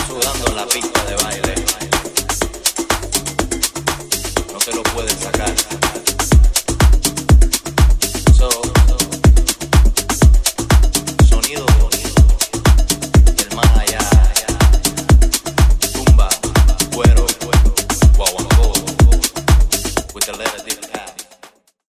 guardando en la pista de baile. No te lo pueden sacar.